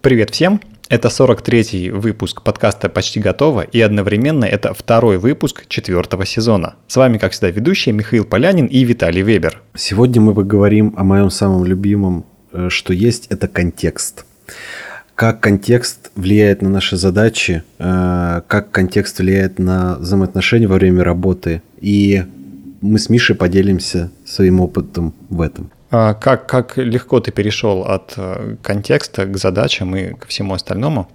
Привет всем! Это 43-й выпуск подкаста «Почти готово» и одновременно это второй выпуск четвертого сезона. С вами, как всегда, ведущие Михаил Полянин и Виталий Вебер. Сегодня мы поговорим о моем самом любимом, э, что есть, это контекст. Как контекст влияет на наши задачи, э, как контекст влияет на взаимоотношения во время работы. И мы с Мишей поделимся своим опытом в этом. А как, как легко ты перешел от э, контекста к задачам и ко всему остальному?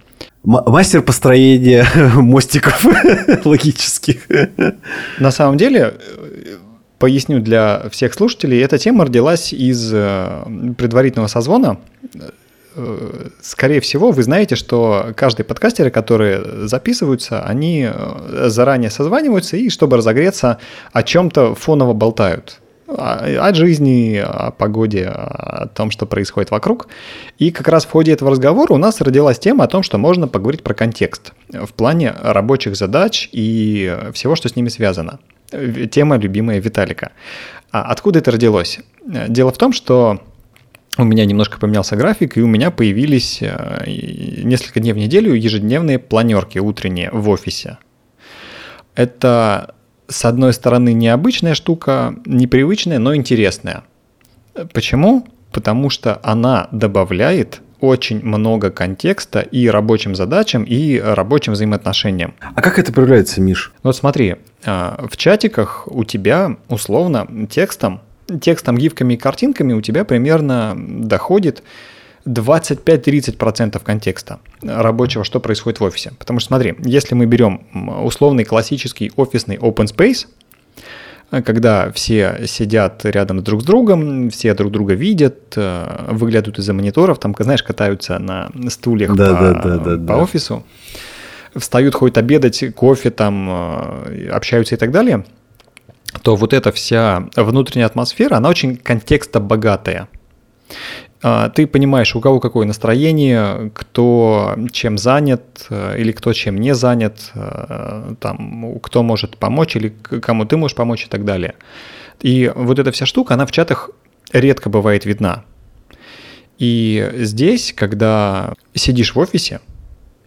Мастер построения мостиков логических. На самом деле, э, поясню для всех слушателей, эта тема родилась из э, предварительного созвона. Скорее всего, вы знаете, что каждые подкастеры, которые записываются, они заранее созваниваются и, чтобы разогреться, о чем-то фоново болтают о жизни, о погоде, о том, что происходит вокруг. И как раз в ходе этого разговора у нас родилась тема о том, что можно поговорить про контекст в плане рабочих задач и всего, что с ними связано. Тема любимая Виталика. А откуда это родилось? Дело в том, что у меня немножко поменялся график, и у меня появились э, несколько дней в неделю ежедневные планерки утренние в офисе. Это с одной стороны, необычная штука, непривычная, но интересная. Почему? Потому что она добавляет очень много контекста и рабочим задачам, и рабочим взаимоотношениям. А как это проявляется, Миш? Вот смотри, а, в чатиках у тебя условно текстом, текстом, гифками и картинками у тебя примерно доходит 25-30% контекста рабочего, что происходит в офисе. Потому что смотри, если мы берем условный классический офисный open space, когда все сидят рядом друг с другом, все друг друга видят, э, выглядывают из-за мониторов, там, знаешь, катаются на стульях да, по, да, да, да, по да. офису, встают, ходят обедать, кофе там, э, общаются и так далее, то вот эта вся внутренняя атмосфера, она очень контекстобогатая. А, ты понимаешь, у кого какое настроение, кто чем занят э, или кто чем не занят, э, там, кто может помочь или кому ты можешь помочь и так далее. И вот эта вся штука, она в чатах редко бывает видна. И здесь, когда сидишь в офисе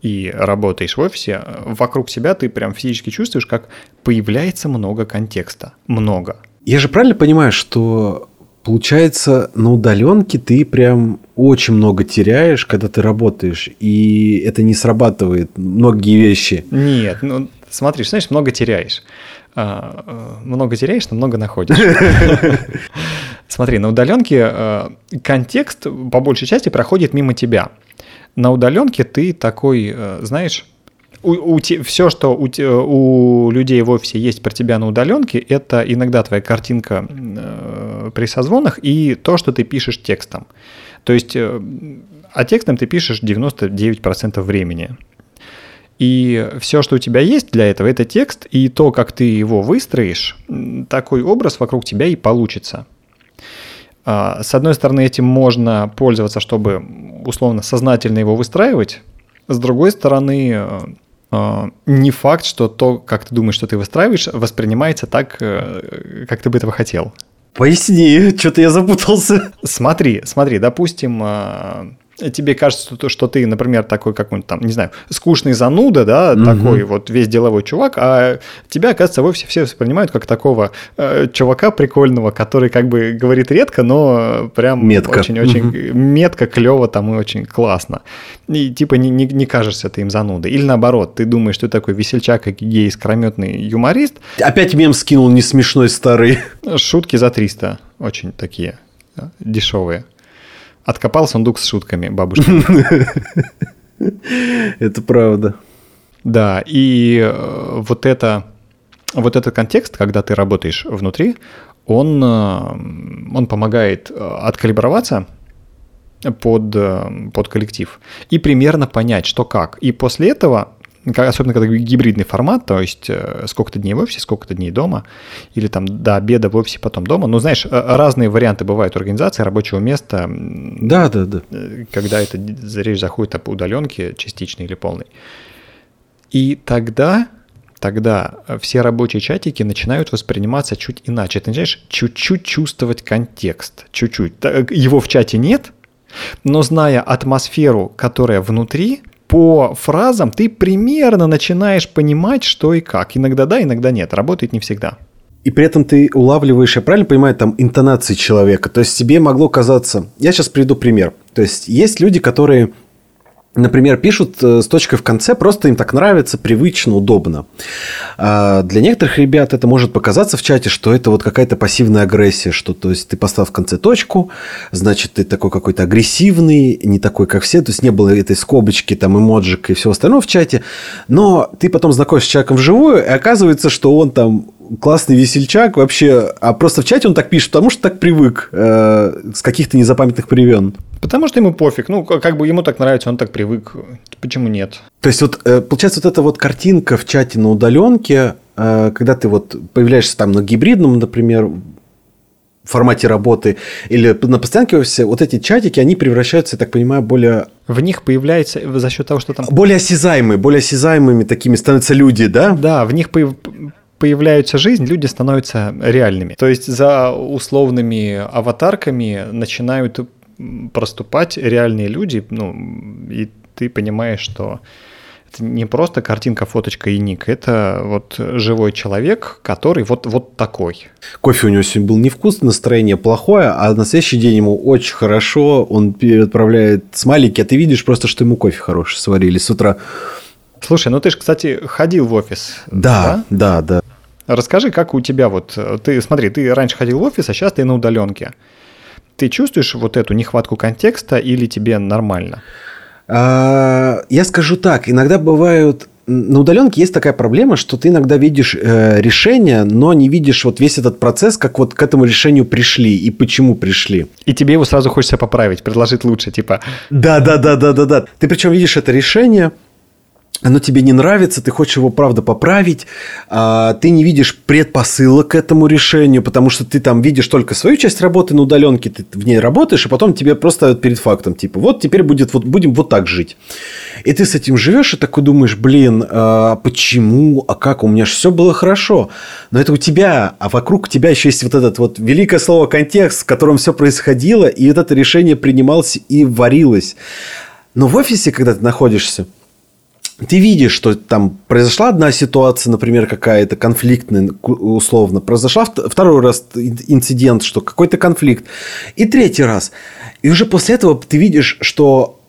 и работаешь в офисе, вокруг себя ты прям физически чувствуешь, как появляется много контекста. Много. Я же правильно понимаю, что Получается, на удаленке ты прям очень много теряешь, когда ты работаешь, и это не срабатывает многие вещи. Нет, ну смотри, знаешь, много теряешь. А, а, много теряешь, но много находишь. Смотри, на удаленке а, контекст по большей части проходит мимо тебя. На удаленке ты такой, знаешь, у, у, все, что у, у людей в офисе есть про тебя на удаленке, это иногда твоя картинка э, при созвонах и то, что ты пишешь текстом. То есть, э, а текстом ты пишешь 99% времени. И все, что у тебя есть для этого, это текст, и то, как ты его выстроишь, такой образ вокруг тебя и получится. А, с одной стороны, этим можно пользоваться, чтобы условно сознательно его выстраивать. С другой стороны, э, не факт, что то, как ты думаешь, что ты выстраиваешь, воспринимается так, э, как ты бы этого хотел. Поясни, что-то я запутался. Смотри, смотри, допустим, а, тебе кажется, что ты, например, такой какой-нибудь там, не знаю, скучный зануда, да, угу. такой вот весь деловой чувак, а тебя, оказывается, вовсе все воспринимают как такого э, чувака прикольного, который как бы говорит редко, но прям очень-очень угу. метко, клево там и очень классно. И типа не, не, не кажешься ты им занудой. Или наоборот, ты думаешь, ты такой весельчак, гей, искрометный юморист. Опять мем скинул не смешной старый. Шутки за 300, очень такие дешевые. Откопал сундук с шутками бабушки. Это правда. Да, и э, вот это, вот этот контекст, когда ты работаешь внутри, он, э, он помогает э, откалиброваться под, под коллектив и примерно понять, что как. И после этого особенно когда гибридный формат, то есть э, сколько-то дней в офисе, сколько-то дней дома, или там до обеда в офисе, потом дома. Ну, знаешь, э, разные варианты бывают организации рабочего места. Да, да, да. Э, когда это речь заходит об удаленке частичной или полной. И тогда тогда все рабочие чатики начинают восприниматься чуть иначе. Ты начинаешь чуть-чуть чувствовать контекст, чуть-чуть. Его в чате нет, Но зная атмосферу, которая внутри, по фразам ты примерно начинаешь понимать, что и как. Иногда да, иногда нет. Работает не всегда. И при этом ты улавливаешь, я правильно понимаю, там интонации человека. То есть тебе могло казаться... Я сейчас приведу пример. То есть есть люди, которые например, пишут э, с точкой в конце, просто им так нравится, привычно, удобно. А для некоторых ребят это может показаться в чате, что это вот какая-то пассивная агрессия, что то есть ты поставил в конце точку, значит, ты такой какой-то агрессивный, не такой, как все, то есть не было этой скобочки, там, эмоджика и всего остального в чате, но ты потом знакомишься с человеком вживую, и оказывается, что он там классный весельчак вообще, а просто в чате он так пишет, потому что так привык э, с каких-то незапамятных времен. Потому что ему пофиг. Ну, как бы ему так нравится, он так привык. Почему нет? То есть, вот э, получается, вот эта вот картинка в чате на удаленке, э, когда ты вот появляешься там на гибридном, например, формате работы или на постоянке офисе, вот эти чатики, они превращаются, я так понимаю, более... В них появляется за счет того, что там... Более осязаемые, более осязаемыми такими становятся люди, да? Да, в них появ появляется жизнь, люди становятся реальными. То есть за условными аватарками начинают проступать реальные люди, ну, и ты понимаешь, что это не просто картинка, фоточка и ник, это вот живой человек, который вот, вот такой. Кофе у него сегодня был невкусный, настроение плохое, а на следующий день ему очень хорошо, он отправляет смайлики, а ты видишь просто, что ему кофе хороший сварили с утра. Слушай, ну ты же, кстати, ходил в офис. Да, да, да. да. Расскажи, как у тебя вот... Ты, смотри, ты раньше ходил в офис, а сейчас ты на удаленке. Ты чувствуешь вот эту нехватку контекста или тебе нормально? А, я скажу так, иногда бывают на удаленке есть такая проблема, что ты иногда видишь э, решение, но не видишь вот весь этот процесс, как вот к этому решению пришли и почему пришли. И тебе его сразу хочется поправить, предложить лучше, типа. Да, да, да, да, да, да. Ты причем видишь это решение, оно тебе не нравится, ты хочешь его, правда, поправить, а ты не видишь предпосылок к этому решению, потому что ты там видишь только свою часть работы на удаленке, ты в ней работаешь, и потом тебе просто перед фактом, типа, вот теперь будет, вот, будем вот так жить. И ты с этим живешь и такой думаешь, блин, а почему, а как, у меня же все было хорошо. Но это у тебя, а вокруг тебя еще есть вот этот вот великое слово контекст, в котором все происходило, и вот это решение принималось и варилось. Но в офисе, когда ты находишься, ты видишь, что там произошла одна ситуация, например, какая-то конфликтная, условно, произошла второй раз инцидент, что какой-то конфликт, и третий раз. И уже после этого ты видишь, что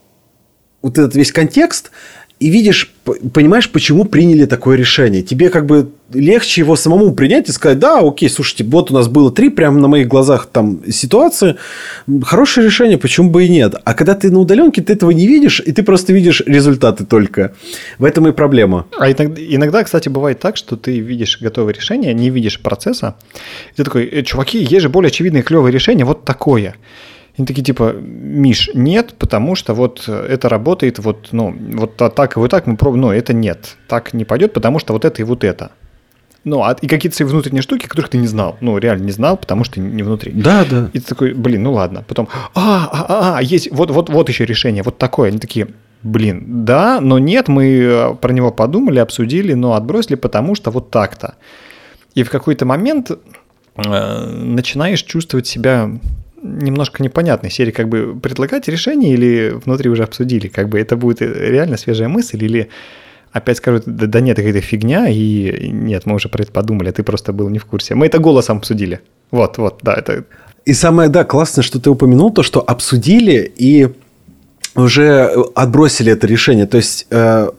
вот этот весь контекст – и видишь, понимаешь, почему приняли такое решение. Тебе как бы легче его самому принять и сказать, да, окей, слушайте, вот у нас было три прямо на моих глазах там ситуации, хорошее решение, почему бы и нет. А когда ты на удаленке, ты этого не видишь, и ты просто видишь результаты только. В этом и проблема. А иногда, иногда кстати, бывает так, что ты видишь готовое решение, не видишь процесса, и ты такой, «Э, чуваки, есть же более очевидное клевое решение, вот такое. Они такие типа, Миш, нет, потому что вот это работает вот, ну, вот так и вот так мы пробуем, но это нет, так не пойдет, потому что вот это и вот это. Ну, а, и какие-то свои внутренние штуки, которых ты не знал. Ну, реально не знал, потому что не внутри. Да, да. И ты такой, блин, ну ладно. Потом, а, а, а, а есть, вот, вот, вот еще решение, вот такое. Они такие, блин, да, но нет, мы э, про него подумали, обсудили, но отбросили, потому что вот так-то. И в какой-то момент э, начинаешь чувствовать себя немножко непонятной серии, как бы предлагать решение или внутри уже обсудили, как бы это будет реально свежая мысль или опять скажут, да, да нет, это фигня, и нет, мы уже про это подумали, а ты просто был не в курсе. Мы это голосом обсудили. Вот, вот, да, это... И самое, да, классное, что ты упомянул, то, что обсудили и уже отбросили это решение. То есть, э,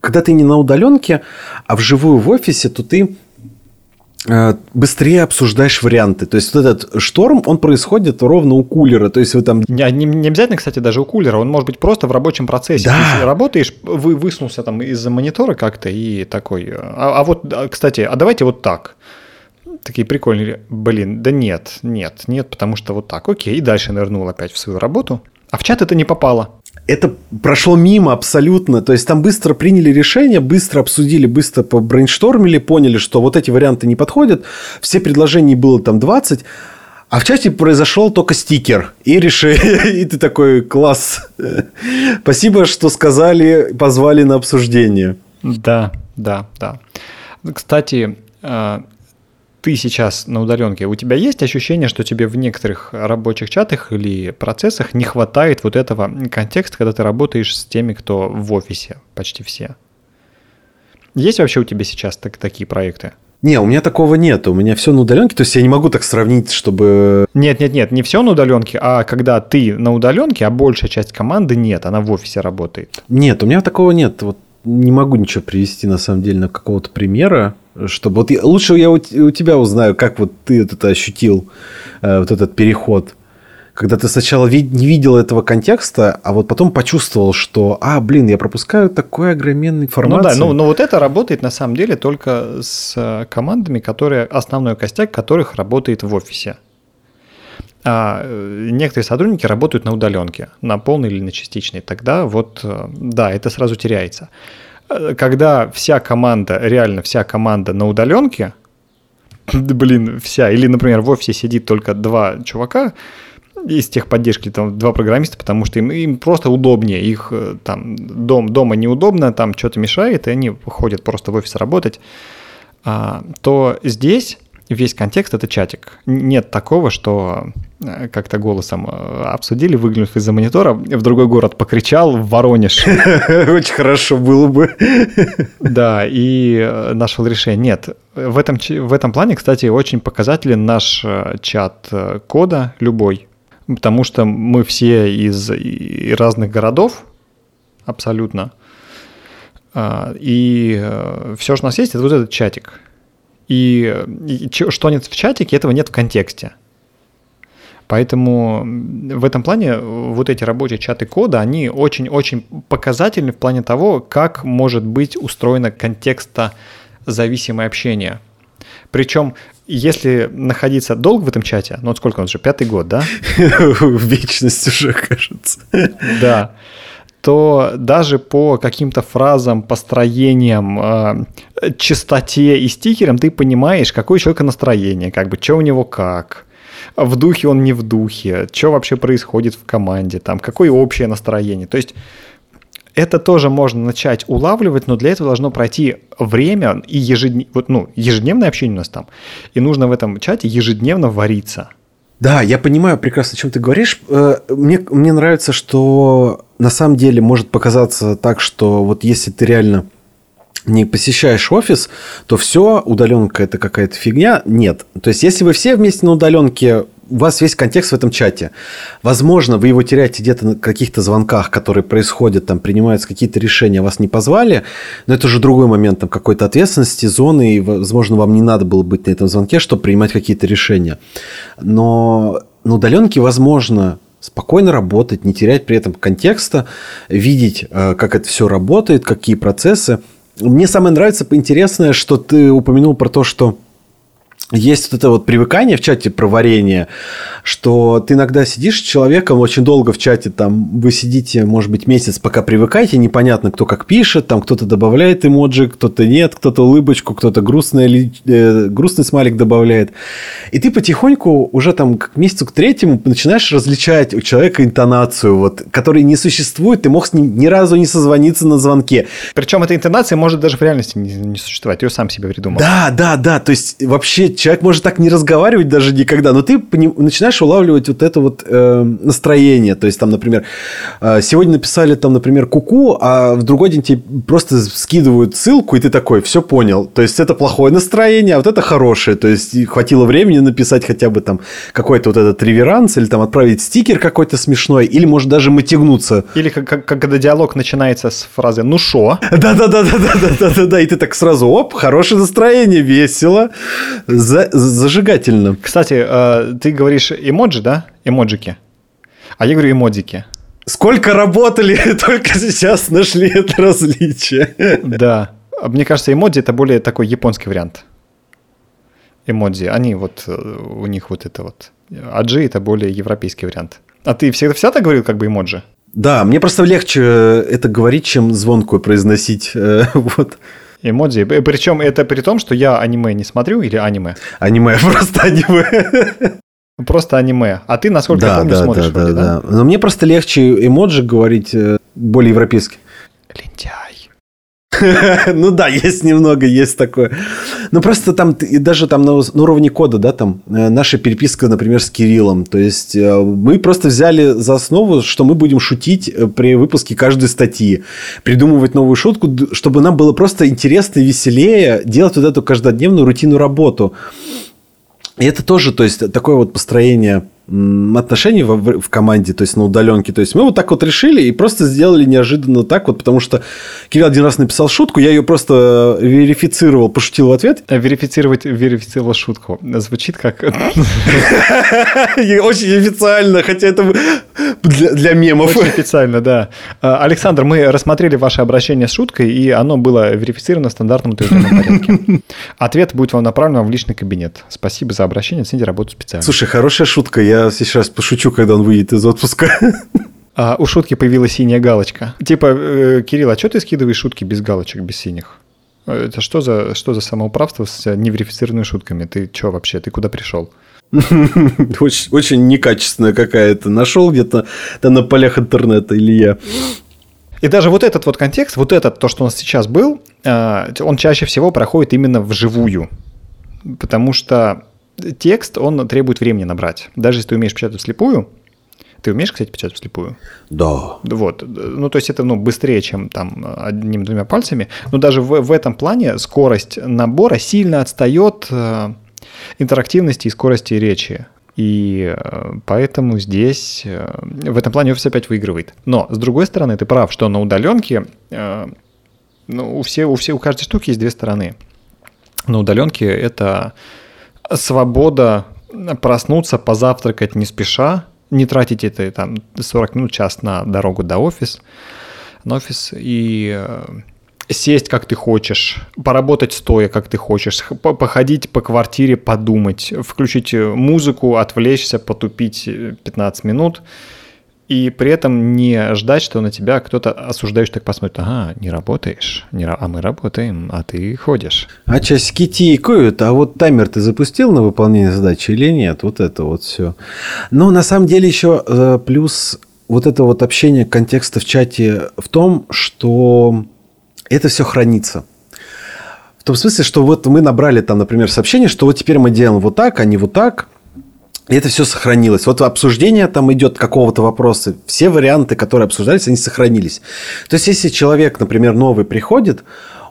когда ты не на удаленке, а вживую в офисе, то ты Э, быстрее обсуждаешь варианты. То есть вот этот шторм, он происходит ровно у кулера. То есть вы там... Не, не, не обязательно, кстати, даже у кулера. Он может быть просто в рабочем процессе. Да. Ты работаешь, вы высунулся там из-за монитора как-то и такой... А, а вот, а, кстати, а давайте вот так. Такие прикольные. Блин, да нет, нет, нет, потому что вот так. Окей, и дальше нырнул опять в свою работу. А в чат это не попало это прошло мимо абсолютно. То есть там быстро приняли решение, быстро обсудили, быстро побрейнштормили, поняли, что вот эти варианты не подходят. Все предложений было там 20. А в чате произошел только стикер и решили, и ты такой класс. Спасибо, что сказали, позвали на обсуждение. Да, да, да. Кстати, э, ты сейчас на удаленке, у тебя есть ощущение, что тебе в некоторых рабочих чатах или процессах не хватает вот этого контекста, когда ты работаешь с теми, кто в офисе, почти все? Есть вообще у тебя сейчас так, такие проекты? Не, у меня такого нет. У меня все на удаленке, то есть я не могу так сравнить, чтобы... Нет, нет, нет, не все на удаленке, а когда ты на удаленке, а большая часть команды нет, она в офисе работает. Нет, у меня такого нет. Вот не могу ничего привести на самом деле на какого-то примера, чтобы вот я, лучше я у, у тебя узнаю, как вот ты это ощутил, э, вот этот переход когда ты сначала вид- не видел этого контекста, а вот потом почувствовал, что, а, блин, я пропускаю такой огроменной информации. Ну да, но, но вот это работает на самом деле только с э, командами, которые, основной костяк которых работает в офисе. А э, некоторые сотрудники работают на удаленке, на полной или на частичной. Тогда вот, э, да, это сразу теряется. Когда вся команда, реально вся команда на удаленке, блин, вся, или, например, в офисе сидит только два чувака, из техподдержки там два программиста, потому что им, им просто удобнее, их э, там дом, дома неудобно, там что-то мешает, и они ходят просто в офис работать, а, то здесь весь контекст это чатик. Нет такого, что э, как-то голосом э, обсудили, выглянув из-за монитора, в другой город покричал, в Воронеж. Очень хорошо было бы. Да, и нашел решение. Нет, в этом, в этом плане, кстати, очень показателен наш чат кода, любой, потому что мы все из разных городов, абсолютно. И э, все, что у нас есть, это вот этот чатик. И, и что нет в чатике, этого нет в контексте. Поэтому в этом плане вот эти рабочие чаты кода, они очень-очень показательны в плане того, как может быть устроено контекста зависимое общение. Причем если находиться долго в этом чате, ну вот сколько он уже, пятый год, да? Вечность уже, кажется. Да то даже по каким-то фразам, построениям, э, частоте и стикерам ты понимаешь, какое у человека настроение, как бы, что у него как, в духе он не в духе, что вообще происходит в команде, там, какое общее настроение. То есть это тоже можно начать улавливать, но для этого должно пройти время и ежедневное, вот, ну, ежедневное общение у нас там. И нужно в этом чате ежедневно вариться. Да, я понимаю прекрасно, о чем ты говоришь. Э, мне, мне нравится, что на самом деле может показаться так, что вот если ты реально не посещаешь офис, то все, удаленка это какая-то фигня. Нет. То есть, если вы все вместе на удаленке у вас весь контекст в этом чате. Возможно, вы его теряете где-то на каких-то звонках, которые происходят, там принимаются какие-то решения, вас не позвали, но это уже другой момент там какой-то ответственности, зоны, и, возможно, вам не надо было быть на этом звонке, чтобы принимать какие-то решения. Но на удаленке возможно спокойно работать, не терять при этом контекста, видеть, э, как это все работает, какие процессы. Мне самое нравится, интересное, что ты упомянул про то, что есть вот это вот привыкание в чате про варенье, что ты иногда сидишь с человеком очень долго в чате, там вы сидите, может быть, месяц, пока привыкаете, непонятно, кто как пишет, там кто-то добавляет эмоджи, кто-то нет, кто-то улыбочку, кто-то грустный, э, грустный смайлик добавляет. И ты потихоньку уже там к месяцу к третьему начинаешь различать у человека интонацию, вот, которой не существует, ты мог с ним ни разу не созвониться на звонке. Причем эта интонация может даже в реальности не, не существовать, ее сам себе придумал. Да, да, да, то есть вообще человек может так не разговаривать даже никогда, но ты начинаешь улавливать вот это вот э, настроение. То есть, там, например, э, сегодня написали, там, например, куку, а в другой день тебе просто скидывают ссылку, и ты такой, все понял. То есть, это плохое настроение, а вот это хорошее. То есть, хватило времени написать хотя бы там какой-то вот этот реверанс, или там отправить стикер какой-то смешной, или может даже мотягнуться. Или как, как, когда диалог начинается с фразы «ну шо?». Да-да-да-да-да-да-да-да, и ты так сразу, оп, хорошее настроение, весело, за, зажигательно. Кстати, э, ты говоришь эмоджи, да? Эмоджики. А я говорю эмодики. Сколько работали, только сейчас нашли это различие. Да. Мне кажется, эмодзи это более такой японский вариант. Эмодзи. Они вот, э, у них вот это вот. Аджи это более европейский вариант. А ты всегда всегда так говорил, как бы эмоджи? Да, мне просто легче это говорить, чем звонкую произносить. Вот. Эмодзи. Причем это при том, что я аниме не смотрю или аниме? Аниме, просто аниме. Просто аниме. А ты, насколько да, я помню, да, смотришь да, вроде, да, да? Но мне просто легче эмоджи говорить э, более европейски. Лентяй. Ну да, есть немного, есть такое. Ну просто там, даже там на уровне кода, да, там э, наша переписка, например, с Кириллом. То есть э, мы просто взяли за основу, что мы будем шутить э, при выпуске каждой статьи. Придумывать новую шутку, чтобы нам было просто интересно и веселее делать вот эту каждодневную рутинную работу. И это тоже, то есть, такое вот построение отношений в, в команде, то есть на удаленке. То есть мы вот так вот решили и просто сделали неожиданно так вот, потому что Кирилл один раз написал шутку, я ее просто верифицировал, пошутил в ответ. А верифицировать, верифицировал шутку. Звучит как... Очень официально, хотя это для, для мемов. Очень официально, да. А, Александр, мы рассмотрели ваше обращение с шуткой, и оно было верифицировано в стандартном утвержденном порядке. Ответ будет вам направлен в личный кабинет. Спасибо за обращение, оцените работу специально. Слушай, хорошая шутка, я сейчас пошучу, когда он выйдет из отпуска. А у шутки появилась синяя галочка. Типа, э, Кирилл, а что ты скидываешь шутки без галочек, без синих? Это что за, что за самоуправство с неверифицированными шутками? Ты что вообще? Ты куда пришел? очень, очень некачественная какая-то. Нашел где-то там на полях интернета или я. И даже вот этот вот контекст, вот этот, то, что у нас сейчас был, э, он чаще всего проходит именно вживую. Потому что текст, он требует времени набрать. Даже если ты умеешь печатать вслепую, ты умеешь, кстати, печатать вслепую? Да. Вот. Ну, то есть это ну, быстрее, чем там одним-двумя пальцами. Но даже в, в этом плане скорость набора сильно отстает э, интерактивности и скорости речи. И э, поэтому здесь э, в этом плане офис опять выигрывает. Но, с другой стороны, ты прав, что на удаленке э, ну, у, все, у, все, у каждой штуки есть две стороны. На удаленке это свобода проснуться, позавтракать не спеша, не тратить это там 40 минут, час на дорогу до офис, на офис и сесть как ты хочешь, поработать стоя как ты хочешь, походить по квартире, подумать, включить музыку, отвлечься, потупить 15 минут – и при этом не ждать, что на тебя кто-то осуждающий так посмотрит, ага, не работаешь, не, а мы работаем, а ты ходишь. А часики тикают, а вот таймер ты запустил на выполнение задачи или нет? Вот это вот все. Но на самом деле еще э, плюс вот это вот общение контекста в чате в том, что это все хранится. В том смысле, что вот мы набрали там, например, сообщение, что вот теперь мы делаем вот так, а не вот так – и это все сохранилось. Вот обсуждение там идет какого-то вопроса. Все варианты, которые обсуждались, они сохранились. То есть, если человек, например, новый приходит,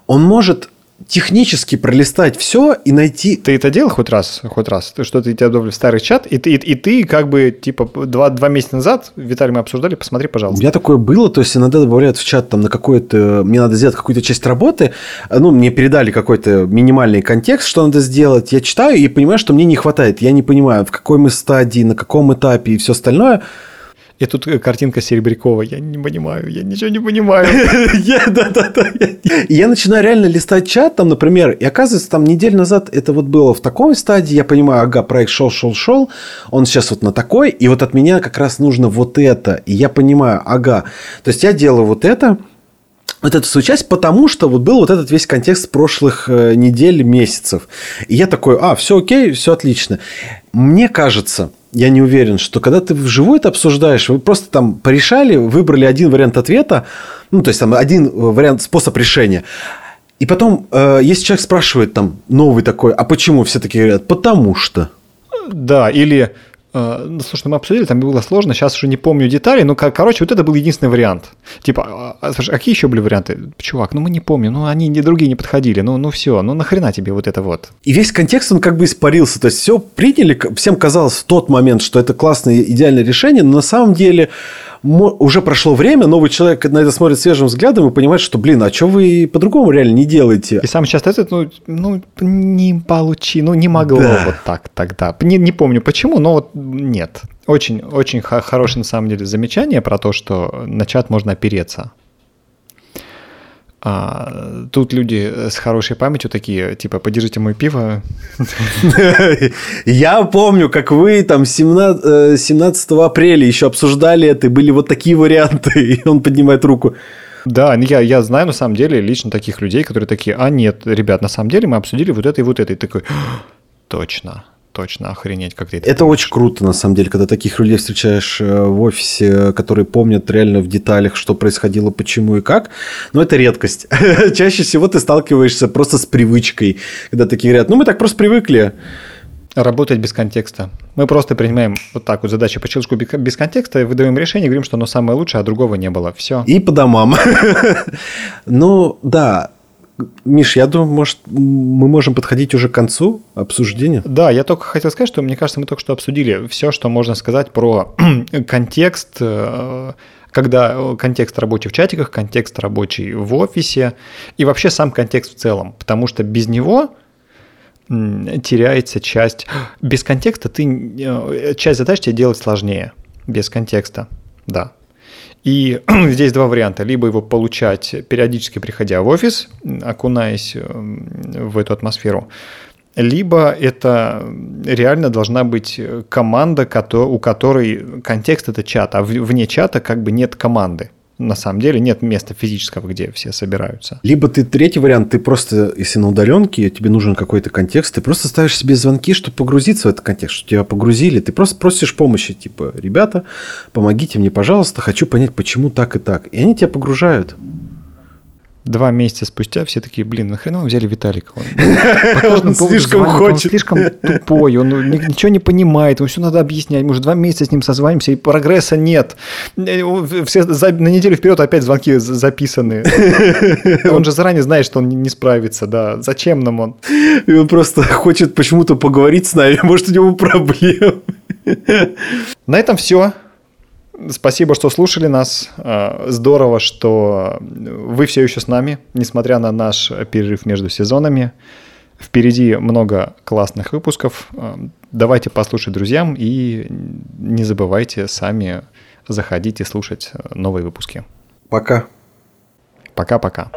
он может технически пролистать все и найти... Ты это делал хоть раз? Хоть раз? Ты что-то тебя добавили в старый чат, и ты, и, и ты как бы, типа, два, два месяца назад, Виталий, мы обсуждали, посмотри, пожалуйста. У меня такое было, то есть иногда добавляют в чат там на какое-то... Мне надо сделать какую-то часть работы, ну, мне передали какой-то минимальный контекст, что надо сделать, я читаю и понимаю, что мне не хватает, я не понимаю, в какой мы стадии, на каком этапе и все остальное – и тут э, картинка Серебрякова. Я не понимаю, я ничего не понимаю. Я начинаю реально листать чат, там, например, и оказывается, там неделю назад это вот было в такой стадии, я понимаю, ага, проект шел, шел, шел, он сейчас вот на такой, и вот от меня как раз нужно вот это, и я понимаю, ага, то есть я делаю вот это, вот эту свою часть, потому что вот был вот этот весь контекст прошлых э, недель, месяцев. И я такой, а, все окей, все отлично. Мне кажется, я не уверен, что когда ты вживую это обсуждаешь, вы просто там порешали, выбрали один вариант ответа, ну, то есть там один вариант, способ решения. И потом, э, если человек спрашивает там новый такой, а почему все таки говорят, потому что. Да, или Э, ну, слушай, мы обсудили, там было сложно, сейчас уже не помню детали, но, короче, вот это был единственный вариант. Типа, а, а, слушай, а какие еще были варианты? Чувак, ну мы не помним, ну они не другие не подходили, ну, ну все, ну нахрена тебе вот это вот? И весь контекст, он как бы испарился, то есть все приняли, всем казалось в тот момент, что это классное, идеальное решение, но на самом деле уже прошло время, новый человек на это смотрит свежим взглядом и понимает, что, блин, а что вы по-другому реально не делаете? И сам часто этот, ну, ну не получи, ну, не могло да. вот так тогда. Не, не помню почему, но вот нет. Очень, очень хорошее, на самом деле, замечание про то, что на чат можно опереться. А, тут люди с хорошей памятью такие, типа, подержите мое пиво. Я помню, как вы там 17, 17 э, апреля еще обсуждали это, и были вот такие варианты, и он поднимает руку. Да, ну я, я знаю на самом деле лично таких людей, которые такие, а нет, ребят, на самом деле мы обсудили вот это и вот это. И такой, точно, точно, охренеть, как ты это Это очень круто, на самом деле, когда таких людей встречаешь э, в офисе, которые помнят реально в деталях, что происходило, почему и как. Но это редкость. Чаще всего ты сталкиваешься просто с привычкой, когда такие говорят, ну мы так просто привыкли. Работать без контекста. Мы просто принимаем вот так вот задачу по щелчку без контекста, выдаем решение, говорим, что оно самое лучшее, а другого не было. Все. И по домам. ну, да, Миш, я думаю, может, мы можем подходить уже к концу обсуждения. Да, я только хотел сказать, что мне кажется, мы только что обсудили все, что можно сказать про контекст, э, когда контекст рабочий в чатиках, контекст рабочий в офисе и вообще сам контекст в целом, потому что без него теряется часть. Без контекста ты э, часть задач тебе делать сложнее. Без контекста, да. И здесь два варианта. Либо его получать периодически приходя в офис, окунаясь э, в эту атмосферу, либо это реально должна быть команда, у которой контекст это чат, а вне чата как бы нет команды на самом деле нет места физического, где все собираются. Либо ты третий вариант, ты просто, если на удаленке, тебе нужен какой-то контекст, ты просто ставишь себе звонки, чтобы погрузиться в этот контекст, чтобы тебя погрузили, ты просто просишь помощи, типа, ребята, помогите мне, пожалуйста, хочу понять, почему так и так. И они тебя погружают два месяца спустя все такие, блин, нахрена вы взяли Виталика? Он, слишком хочет. Он слишком тупой, он ничего не понимает, ему все надо объяснять. Мы уже два месяца с ним созванимся, и прогресса нет. Все на неделю вперед опять звонки записаны. Он же заранее знает, что он не справится, да. Зачем нам он? И он просто хочет почему-то поговорить с нами, может, у него проблемы. На этом все. Спасибо, что слушали нас. А, здорово, что вы все еще с нами, несмотря на наш перерыв между сезонами. Впереди много классных выпусков. А, давайте послушать друзьям и не забывайте сами заходить и слушать новые выпуски. Пока. Пока-пока.